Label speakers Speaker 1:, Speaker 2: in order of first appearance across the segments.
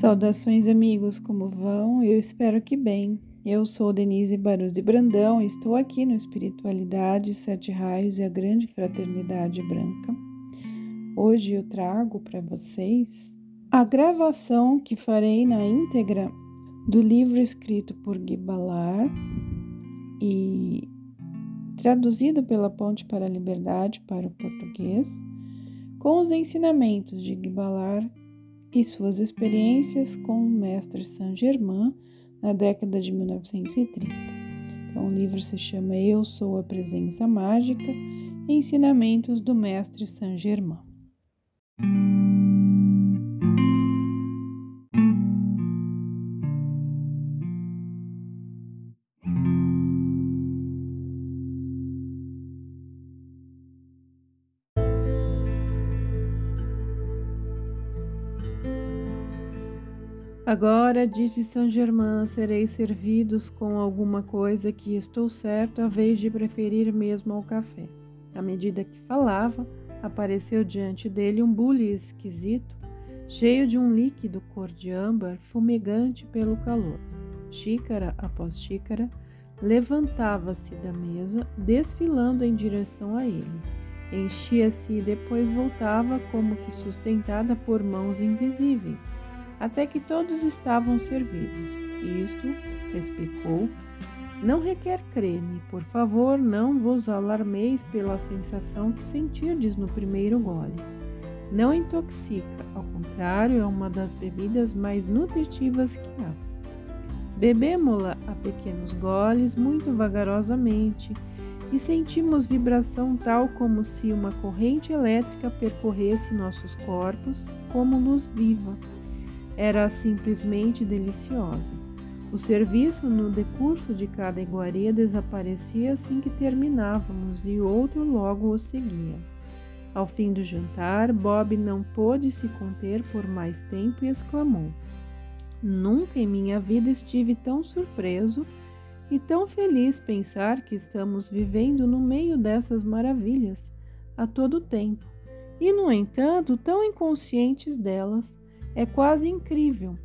Speaker 1: Saudações, amigos, como vão? Eu espero que bem. Eu sou Denise Barus de Brandão e estou aqui no Espiritualidade, Sete Raios e a Grande Fraternidade Branca. Hoje eu trago para vocês a gravação que farei na íntegra do livro escrito por Guy Ballard e traduzido pela Ponte para a Liberdade para o português, com os ensinamentos de Guy Ballard e suas experiências com o mestre Saint-Germain na década de 1930. Então, o livro se chama Eu Sou a Presença Mágica Ensinamentos do Mestre Saint-Germain. Agora, disse Saint Germain, sereis servidos com alguma coisa que estou certo, a vez de preferir mesmo ao café. À medida que falava, apareceu diante dele um bule esquisito, cheio de um líquido cor de âmbar, fumegante pelo calor. Xícara após xícara, levantava-se da mesa, desfilando em direção a ele. Enchia-se e depois voltava como que sustentada por mãos invisíveis até que todos estavam servidos. Isto, explicou, não requer creme, por favor, não vos alarmeis pela sensação que sentirdes no primeiro gole. Não intoxica, ao contrário, é uma das bebidas mais nutritivas que há. Bebemo-la a pequenos goles, muito vagarosamente, e sentimos vibração tal como se uma corrente elétrica percorresse nossos corpos, como luz viva era simplesmente deliciosa. O serviço no decurso de cada iguaria desaparecia assim que terminávamos e outro logo o seguia. Ao fim do jantar, Bob não pôde se conter por mais tempo e exclamou: Nunca em minha vida estive tão surpreso e tão feliz pensar que estamos vivendo no meio dessas maravilhas a todo tempo, e no entanto tão inconscientes delas é quase incrível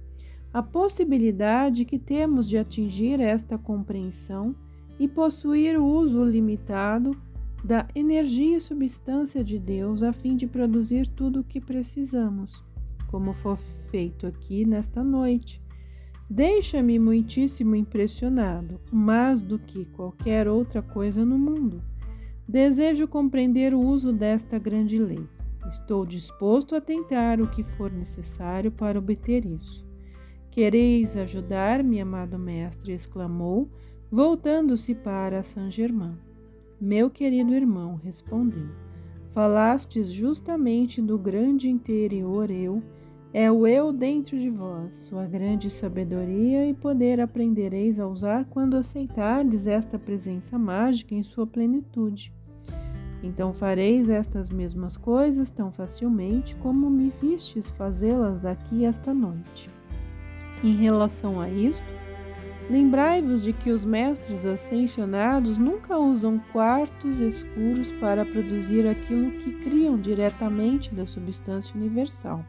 Speaker 1: a possibilidade que temos de atingir esta compreensão e possuir o uso limitado da energia e substância de Deus a fim de produzir tudo o que precisamos, como foi feito aqui nesta noite. Deixa-me muitíssimo impressionado, mais do que qualquer outra coisa no mundo. Desejo compreender o uso desta grande lei. Estou disposto a tentar o que for necessário para obter isso. Quereis ajudar-me, amado mestre? exclamou, voltando-se para Saint-Germain. Meu querido irmão, respondeu, falastes justamente do grande interior eu, é o eu dentro de vós, sua grande sabedoria e poder aprendereis a usar quando aceitardes esta presença mágica em sua plenitude. Então fareis estas mesmas coisas tão facilmente como me vistes fazê-las aqui esta noite. Em relação a isto, lembrai-vos de que os mestres ascensionados nunca usam quartos escuros para produzir aquilo que criam diretamente da substância universal.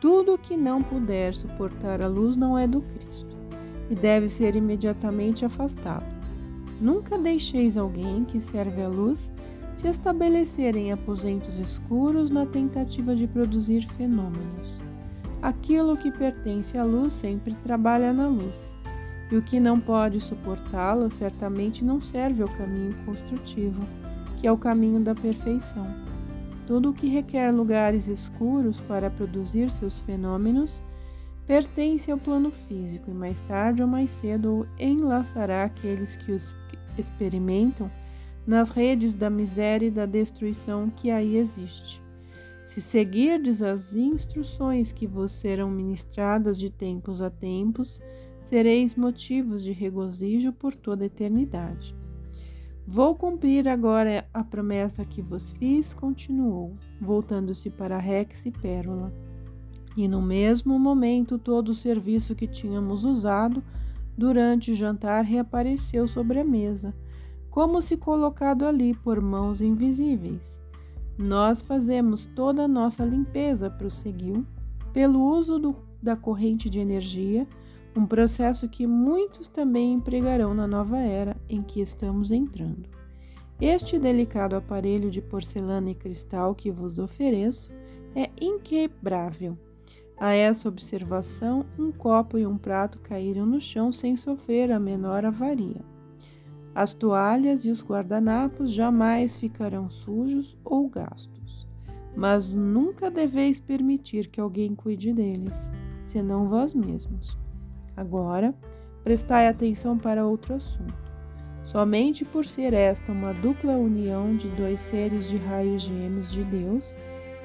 Speaker 1: Tudo o que não puder suportar a luz não é do Cristo e deve ser imediatamente afastado. Nunca deixeis alguém que serve a luz se estabelecerem aposentos escuros na tentativa de produzir fenômenos. Aquilo que pertence à luz sempre trabalha na luz, e o que não pode suportá-la certamente não serve ao caminho construtivo, que é o caminho da perfeição. Tudo o que requer lugares escuros para produzir seus fenômenos pertence ao plano físico e mais tarde ou mais cedo enlaçará aqueles que os experimentam nas redes da miséria e da destruição que aí existe. Se seguirdes as instruções que vos serão ministradas de tempos a tempos, sereis motivos de regozijo por toda a eternidade. Vou cumprir agora a promessa que vos fiz, continuou, voltando-se para Rex e Pérola. E no mesmo momento, todo o serviço que tínhamos usado durante o jantar reapareceu sobre a mesa como se colocado ali por mãos invisíveis. Nós fazemos toda a nossa limpeza, prosseguiu, pelo uso do da corrente de energia, um processo que muitos também empregarão na nova era em que estamos entrando. Este delicado aparelho de porcelana e cristal que vos ofereço é inquebrável. A essa observação, um copo e um prato caíram no chão sem sofrer a menor avaria. As toalhas e os guardanapos jamais ficarão sujos ou gastos, mas nunca deveis permitir que alguém cuide deles, senão vós mesmos. Agora, prestai atenção para outro assunto. Somente por ser esta uma dupla união de dois seres de raios gêmeos de Deus,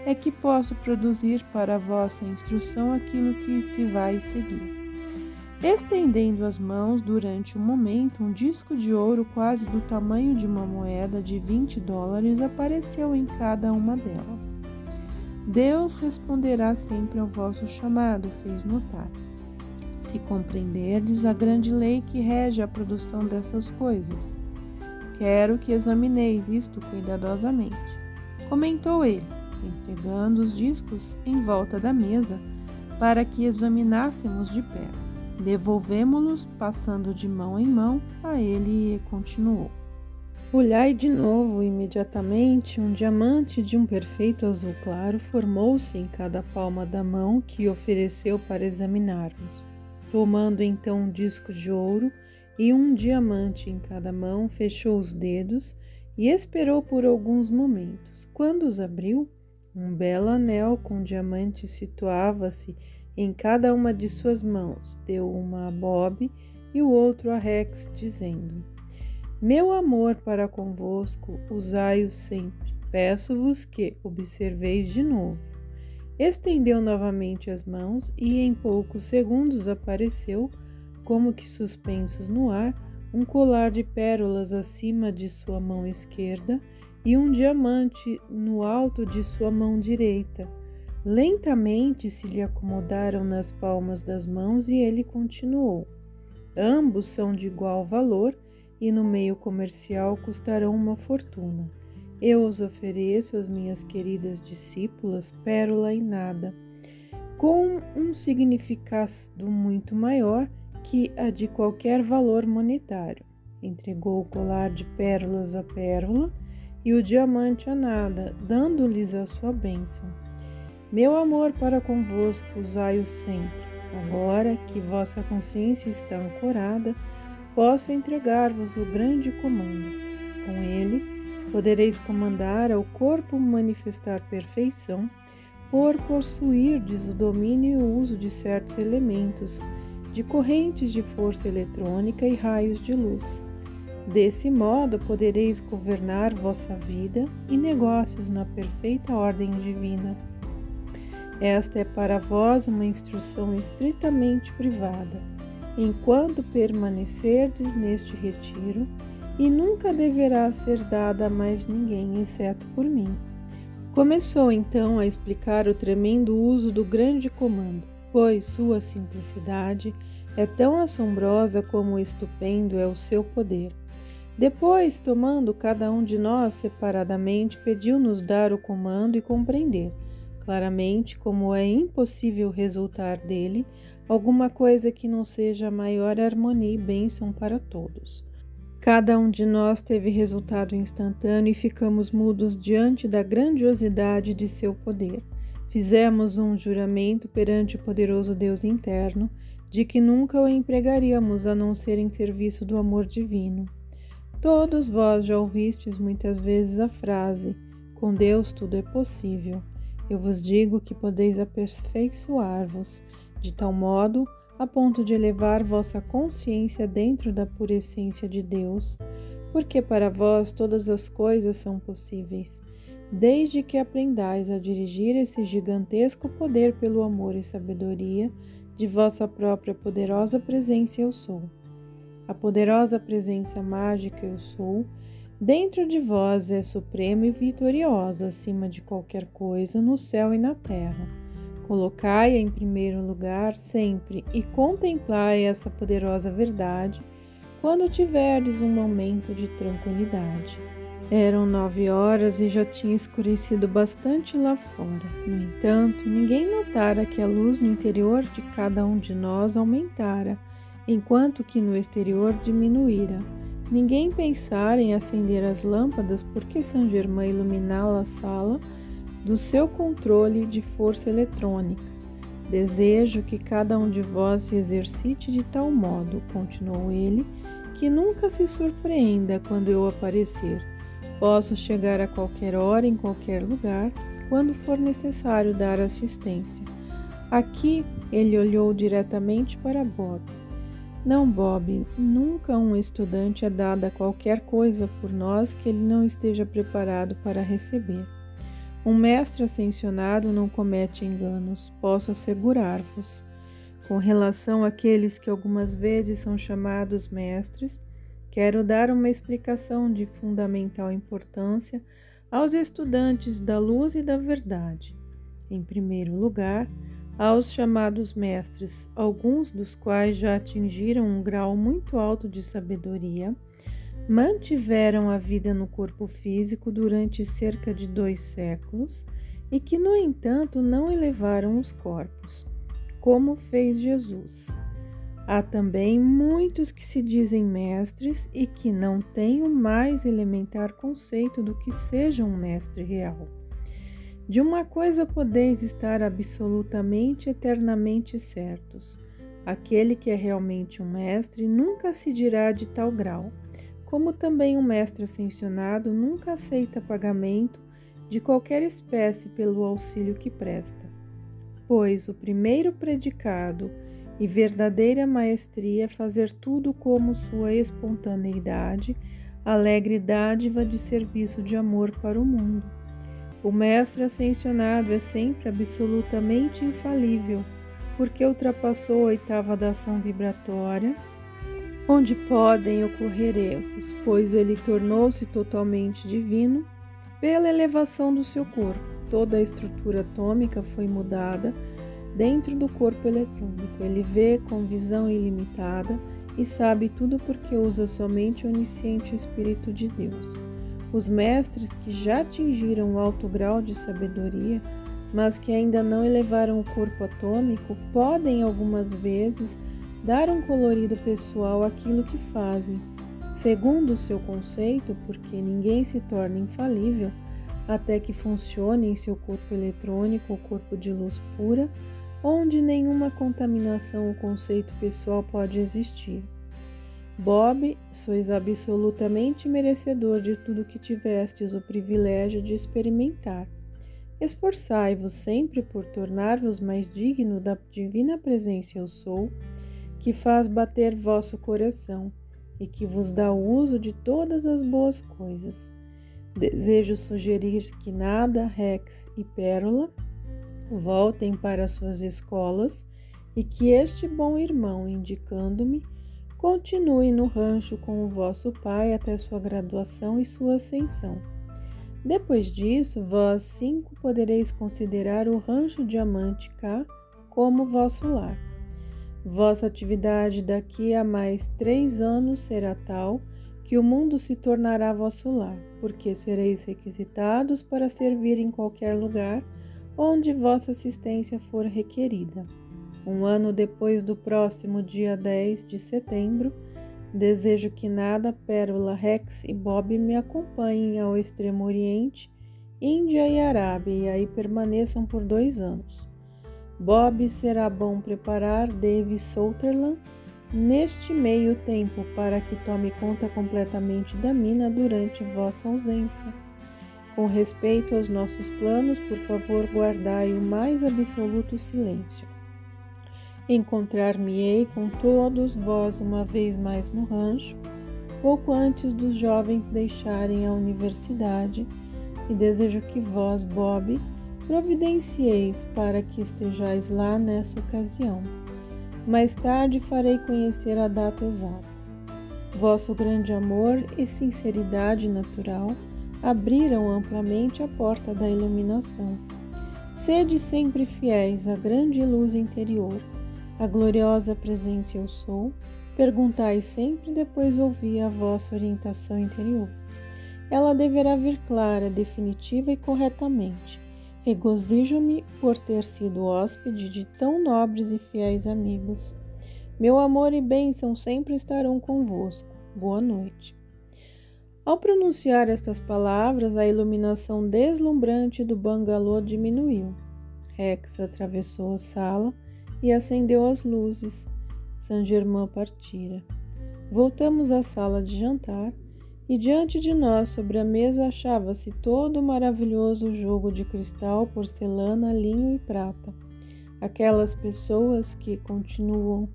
Speaker 1: é que posso produzir para a vossa instrução aquilo que se vai seguir. Estendendo as mãos durante um momento, um disco de ouro quase do tamanho de uma moeda de 20 dólares apareceu em cada uma delas. Deus responderá sempre ao vosso chamado, fez notar. Se compreenderdes a grande lei que rege a produção dessas coisas, quero que examineis isto cuidadosamente. Comentou ele, entregando os discos em volta da mesa para que examinássemos de perto. Devolvemo-los, passando de mão em mão a ele, e continuou. Olhai de novo, imediatamente, um diamante de um perfeito azul claro formou-se em cada palma da mão que ofereceu para examinarmos. Tomando então um disco de ouro e um diamante em cada mão, fechou os dedos e esperou por alguns momentos. Quando os abriu, um belo anel com diamante situava-se em cada uma de suas mãos, deu uma a Bob e o outro a Rex, dizendo: Meu amor para convosco, usai-o sempre. Peço-vos que observeis de novo. Estendeu novamente as mãos e em poucos segundos apareceu, como que suspensos no ar, um colar de pérolas acima de sua mão esquerda e um diamante no alto de sua mão direita. Lentamente se lhe acomodaram nas palmas das mãos e ele continuou. Ambos são de igual valor e no meio comercial custarão uma fortuna. Eu os ofereço às minhas queridas discípulas pérola e nada, com um significado muito maior que a de qualquer valor monetário. Entregou o colar de pérolas a pérola e o diamante a nada, dando-lhes a sua bênção. Meu amor para convosco, usai-o sempre. Agora que vossa consciência está ancorada, posso entregar-vos o grande comando. Com ele, podereis comandar ao corpo manifestar perfeição, por possuirdes o domínio e o uso de certos elementos, de correntes de força eletrônica e raios de luz. Desse modo, podereis governar vossa vida e negócios na perfeita ordem divina. Esta é para vós uma instrução estritamente privada, enquanto permanecerdes neste retiro, e nunca deverá ser dada a mais ninguém, exceto por mim. Começou então a explicar o tremendo uso do grande comando, pois sua simplicidade é tão assombrosa como estupendo é o seu poder. Depois, tomando cada um de nós separadamente, pediu-nos dar o comando e compreender claramente como é impossível resultar dele alguma coisa que não seja maior harmonia e bênção para todos. Cada um de nós teve resultado instantâneo e ficamos mudos diante da grandiosidade de seu poder. Fizemos um juramento perante o poderoso Deus interno de que nunca o empregaríamos a não ser em serviço do amor divino. Todos vós já ouvistes muitas vezes a frase: com Deus tudo é possível. Eu vos digo que podeis aperfeiçoar-vos de tal modo a ponto de elevar vossa consciência dentro da pura essência de Deus, porque para vós todas as coisas são possíveis, desde que aprendais a dirigir esse gigantesco poder pelo amor e sabedoria de vossa própria poderosa presença Eu Sou. A poderosa presença mágica Eu Sou Dentro de vós é suprema e vitoriosa acima de qualquer coisa no céu e na terra. Colocai-a em primeiro lugar sempre e contemplai essa poderosa verdade quando tiverdes um momento de tranquilidade. Eram nove horas e já tinha escurecido bastante lá fora. No entanto, ninguém notara que a luz no interior de cada um de nós aumentara, enquanto que no exterior diminuíra. Ninguém pensara em acender as lâmpadas porque Saint Germain iluminava a sala do seu controle de força eletrônica. Desejo que cada um de vós se exercite de tal modo, continuou ele, que nunca se surpreenda quando eu aparecer Posso chegar a qualquer hora, em qualquer lugar, quando for necessário dar assistência. Aqui ele olhou diretamente para Bob. Não, Bob, nunca um estudante é dado a qualquer coisa por nós que ele não esteja preparado para receber. Um mestre ascensionado não comete enganos, posso assegurar-vos. Com relação àqueles que algumas vezes são chamados mestres, Quero dar uma explicação de fundamental importância aos estudantes da luz e da verdade. Em primeiro lugar, aos chamados mestres, alguns dos quais já atingiram um grau muito alto de sabedoria, mantiveram a vida no corpo físico durante cerca de dois séculos e que, no entanto, não elevaram os corpos, como fez Jesus. Há também muitos que se dizem mestres e que não têm o mais elementar conceito do que seja um mestre real. De uma coisa podeis estar absolutamente eternamente certos: aquele que é realmente um mestre nunca se dirá de tal grau, como também um mestre ascensionado nunca aceita pagamento de qualquer espécie pelo auxílio que presta. Pois o primeiro predicado e verdadeira maestria fazer tudo como sua espontaneidade, alegre dádiva de serviço de amor para o mundo. O mestre ascensionado é sempre absolutamente infalível, porque ultrapassou a oitava da ação vibratória, onde podem ocorrer erros, pois ele tornou-se totalmente divino pela elevação do seu corpo. Toda a estrutura atômica foi mudada dentro do corpo eletrônico. Ele vê com visão ilimitada e sabe tudo porque usa somente o onisciente Espírito de Deus. Os mestres que já atingiram um alto grau de sabedoria, mas que ainda não elevaram o corpo atômico, podem algumas vezes dar um colorido pessoal àquilo que fazem, segundo o seu conceito, porque ninguém se torna infalível até que funcione em seu corpo eletrônico o corpo de luz pura onde nenhuma contaminação ou conceito pessoal pode existir. Bob, sois absolutamente merecedor de tudo que tivestes o privilégio de experimentar. Esforçai-vos sempre por tornar-vos mais digno da divina presença eu sou, que faz bater vosso coração e que vos dá o uso de todas as boas coisas. Desejo sugerir que nada, Rex e Pérola voltem para suas escolas e que este bom irmão, indicando-me, continue no rancho com o vosso pai até sua graduação e sua ascensão. Depois disso, vós cinco podereis considerar o rancho Diamante K como vosso lar. Vossa atividade daqui a mais três anos será tal que o mundo se tornará vosso lar, porque sereis requisitados para servir em qualquer lugar onde vossa assistência for requerida. Um ano depois do próximo dia 10 de setembro, desejo que nada, Pérola, Rex e Bob me acompanhem ao Extremo Oriente, Índia e Arábia e aí permaneçam por dois anos. Bob será bom preparar Dave Souterland neste meio tempo para que tome conta completamente da mina durante vossa ausência. Com respeito aos nossos planos, por favor, guardai o mais absoluto silêncio. Encontrar-me-ei com todos vós uma vez mais no rancho, pouco antes dos jovens deixarem a universidade, e desejo que vós, Bob, providencieis para que estejais lá nessa ocasião. Mais tarde farei conhecer a data exata. Vosso grande amor e sinceridade natural abriram amplamente a porta da iluminação. Sede sempre fiéis à grande luz interior, à gloriosa presença eu sou, perguntai sempre depois ouvi a vossa orientação interior. ela deverá vir clara, definitiva e corretamente. Regozijo-me por ter sido hóspede de tão nobres e fiéis amigos. Meu amor e bênção sempre estarão convosco. Boa noite. Ao pronunciar estas palavras, a iluminação deslumbrante do bangalô diminuiu. Rex atravessou a sala e acendeu as luzes. Saint-Germain partira. Voltamos à sala de jantar e diante de nós, sobre a mesa, achava-se todo o maravilhoso jogo de cristal, porcelana, linho e prata. Aquelas pessoas que continuam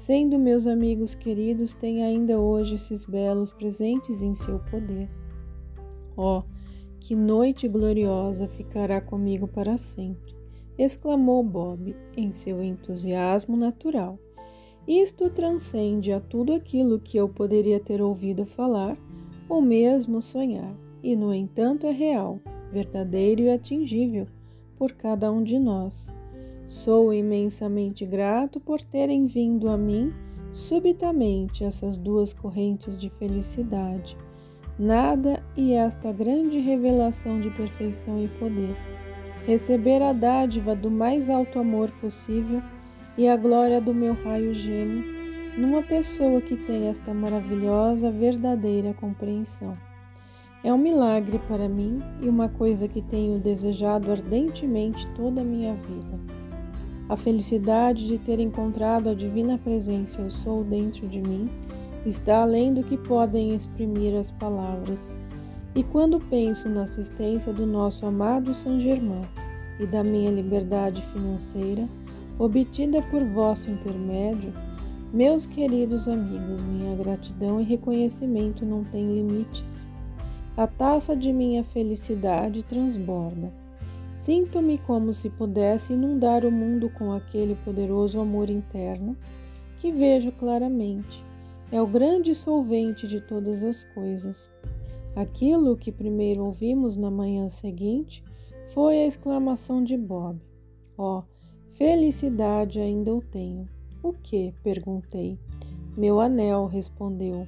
Speaker 1: Sendo meus amigos queridos, têm ainda hoje esses belos presentes em seu poder. Oh, que noite gloriosa ficará comigo para sempre! Exclamou Bob em seu entusiasmo natural. Isto transcende a tudo aquilo que eu poderia ter ouvido falar ou mesmo sonhar, e no entanto é real, verdadeiro e atingível por cada um de nós. Sou imensamente grato por terem vindo a mim subitamente essas duas correntes de felicidade, nada e esta grande revelação de perfeição e poder. Receber a dádiva do mais alto amor possível e a glória do meu raio gêmeo numa pessoa que tem esta maravilhosa, verdadeira compreensão. É um milagre para mim e uma coisa que tenho desejado ardentemente toda a minha vida. A felicidade de ter encontrado a divina presença Eu Sou dentro de mim está além do que podem exprimir as palavras. E quando penso na assistência do nosso amado São Germain e da minha liberdade financeira, obtida por vosso intermédio, meus queridos amigos, minha gratidão e reconhecimento não têm limites. A taça de minha felicidade transborda. Sinto-me como se pudesse inundar o mundo com aquele poderoso amor interno que vejo claramente. É o grande solvente de todas as coisas. Aquilo que primeiro ouvimos na manhã seguinte foi a exclamação de Bob. Oh, felicidade ainda o tenho. O que? perguntei. Meu anel, respondeu.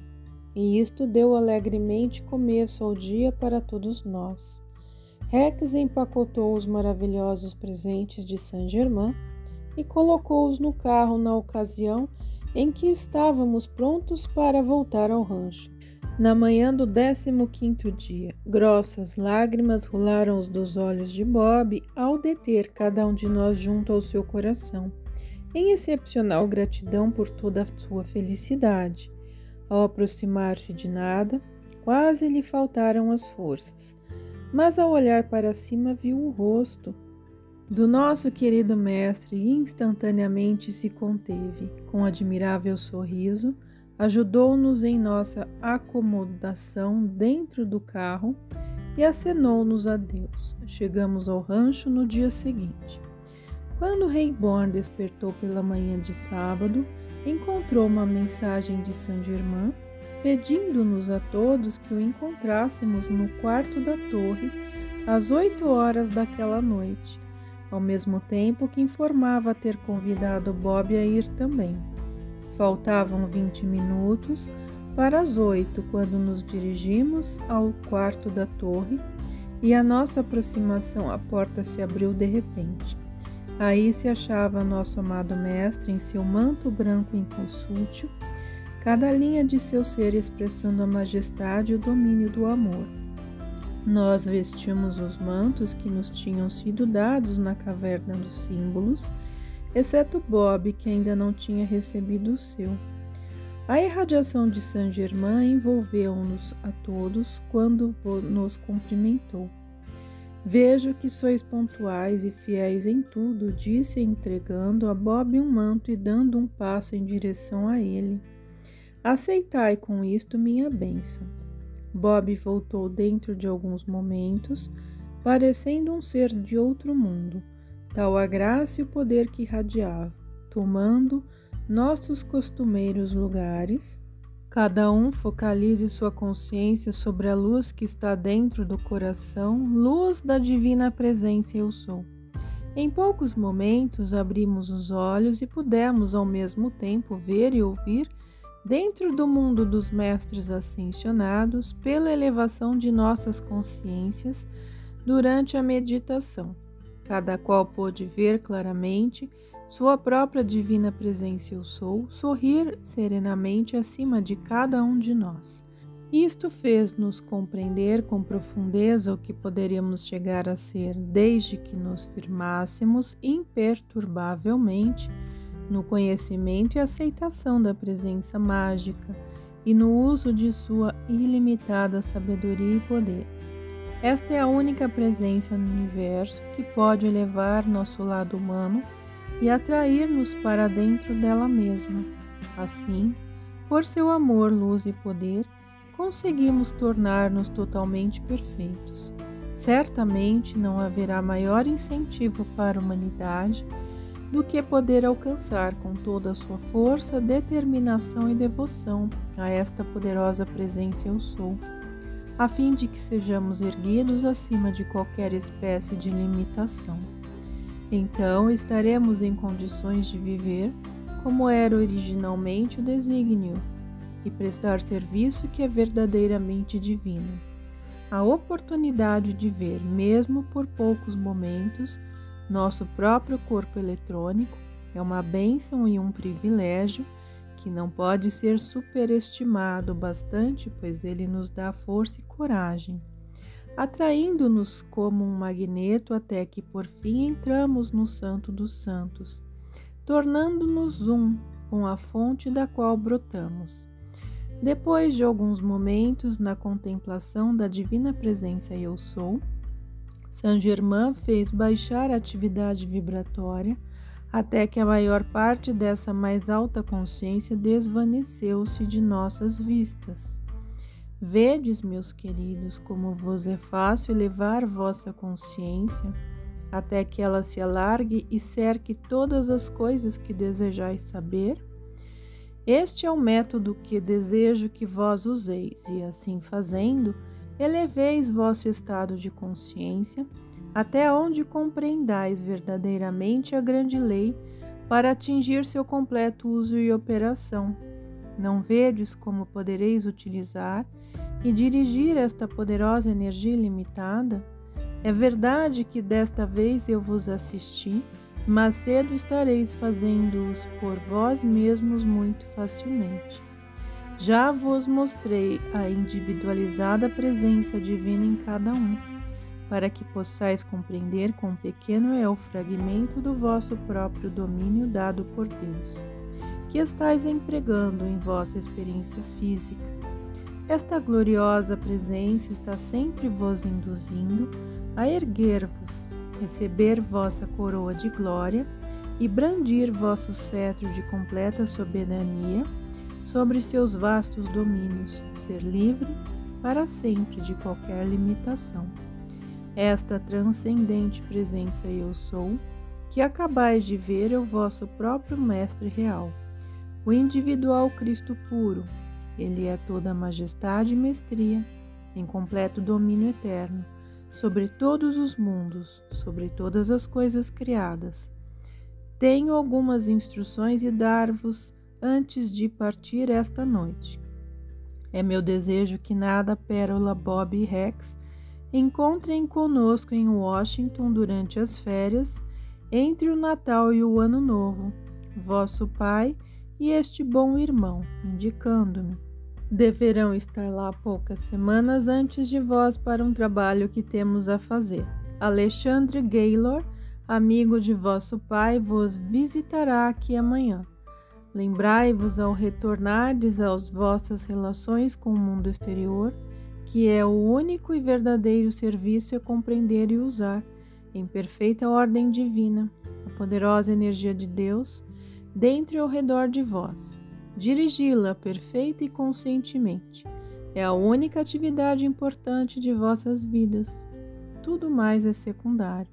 Speaker 1: E isto deu alegremente começo ao dia para todos nós. Rex empacotou os maravilhosos presentes de Saint-Germain e colocou-os no carro na ocasião em que estávamos prontos para voltar ao rancho. Na manhã do 15 dia, grossas lágrimas rolaram dos olhos de Bob ao deter cada um de nós junto ao seu coração, em excepcional gratidão por toda a sua felicidade. Ao aproximar-se de nada, quase lhe faltaram as forças mas ao olhar para cima viu o rosto do nosso querido mestre e instantaneamente se conteve. Com admirável sorriso, ajudou-nos em nossa acomodação dentro do carro e acenou-nos adeus. Chegamos ao rancho no dia seguinte. Quando Rayborn despertou pela manhã de sábado, encontrou uma mensagem de Saint Germain pedindo-nos a todos que o encontrássemos no quarto da torre às oito horas daquela noite, ao mesmo tempo que informava ter convidado Bob a ir também. Faltavam vinte minutos para as oito quando nos dirigimos ao quarto da torre e a nossa aproximação à porta se abriu de repente. Aí se achava nosso amado mestre em seu manto branco inconsútil cada linha de seu ser expressando a majestade e o domínio do amor. Nós vestimos os mantos que nos tinham sido dados na caverna dos símbolos, exceto Bob, que ainda não tinha recebido o seu. A irradiação de Saint Germain envolveu-nos a todos quando nos cumprimentou. Vejo que sois pontuais e fiéis em tudo, disse entregando a Bob um manto e dando um passo em direção a ele. Aceitai com isto minha bênção. Bob voltou dentro de alguns momentos, parecendo um ser de outro mundo, tal a graça e o poder que irradiava, tomando nossos costumeiros lugares. Cada um focalize sua consciência sobre a luz que está dentro do coração, luz da divina presença eu sou. Em poucos momentos abrimos os olhos e pudemos ao mesmo tempo ver e ouvir dentro do mundo dos mestres ascensionados, pela elevação de nossas consciências durante a meditação. Cada qual pôde ver claramente sua própria divina presença eu sou sorrir serenamente acima de cada um de nós. Isto fez-nos compreender com profundeza o que poderíamos chegar a ser desde que nos firmássemos imperturbavelmente no conhecimento e aceitação da presença mágica e no uso de sua ilimitada sabedoria e poder. Esta é a única presença no universo que pode elevar nosso lado humano e atrair-nos para dentro dela mesma. Assim, por seu amor, luz e poder, conseguimos tornar-nos totalmente perfeitos. Certamente não haverá maior incentivo para a humanidade do que poder alcançar com toda a sua força, determinação e devoção a esta poderosa presença Eu Sou, a fim de que sejamos erguidos acima de qualquer espécie de limitação. Então estaremos em condições de viver como era originalmente o desígnio e prestar serviço que é verdadeiramente divino. A oportunidade de ver, mesmo por poucos momentos, nosso próprio corpo eletrônico é uma bênção e um privilégio que não pode ser superestimado bastante, pois ele nos dá força e coragem atraindo-nos como um magneto até que por fim entramos no Santo dos Santos, tornando-nos um com a fonte da qual brotamos. Depois de alguns momentos na contemplação da divina presença Eu Sou, Saint Germain fez baixar a atividade vibratória até que a maior parte dessa mais alta consciência desvaneceu-se de nossas vistas. Vedes, meus queridos, como vos é fácil elevar vossa consciência até que ela se alargue e cerque todas as coisas que desejais saber? Este é o método que desejo que vós useis, e assim fazendo, eleveis vosso estado de consciência até onde compreendais verdadeiramente a grande lei para atingir seu completo uso e operação. Não vedes como podereis utilizar e dirigir esta poderosa energia ilimitada? É verdade que desta vez eu vos assisti, mas cedo estareis fazendo-os por vós mesmos muito facilmente. Já vos mostrei a individualizada presença divina em cada um, para que possais compreender quão pequeno é o fragmento do vosso próprio domínio dado por Deus, que estáis empregando em vossa experiência física esta gloriosa presença está sempre vos induzindo a erguer-vos, receber vossa coroa de glória e brandir vosso cetro de completa soberania sobre seus vastos domínios, ser livre para sempre de qualquer limitação. Esta transcendente presença eu sou, que acabais de ver é o vosso próprio Mestre real, o individual Cristo puro, ele é toda a majestade e mestria, em completo domínio eterno, sobre todos os mundos, sobre todas as coisas criadas. Tenho algumas instruções e dar-vos antes de partir esta noite. É meu desejo que nada Pérola, Bob e Rex encontrem conosco em Washington durante as férias, entre o Natal e o Ano Novo. Vosso pai e este bom irmão, indicando-me. Deverão estar lá poucas semanas antes de vós para um trabalho que temos a fazer. Alexandre Gaylor, amigo de vosso pai, vos visitará aqui amanhã. Lembrai-vos ao retornardes às vossas relações com o mundo exterior, que é o único e verdadeiro serviço a compreender e usar, em perfeita ordem divina, a poderosa energia de Deus dentro e ao redor de vós. Dirigi-la perfeita e conscientemente é a única atividade importante de vossas vidas. Tudo mais é secundário.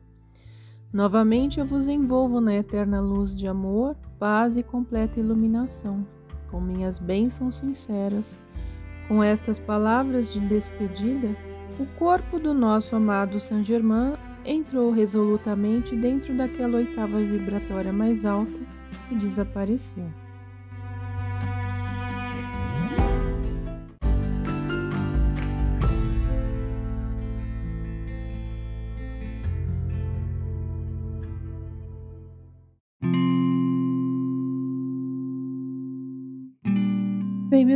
Speaker 1: Novamente eu vos envolvo na eterna luz de amor, paz e completa iluminação, com minhas bênçãos sinceras. Com estas palavras de despedida, o corpo do nosso amado Saint Germain entrou resolutamente dentro daquela oitava vibratória mais alta e desapareceu.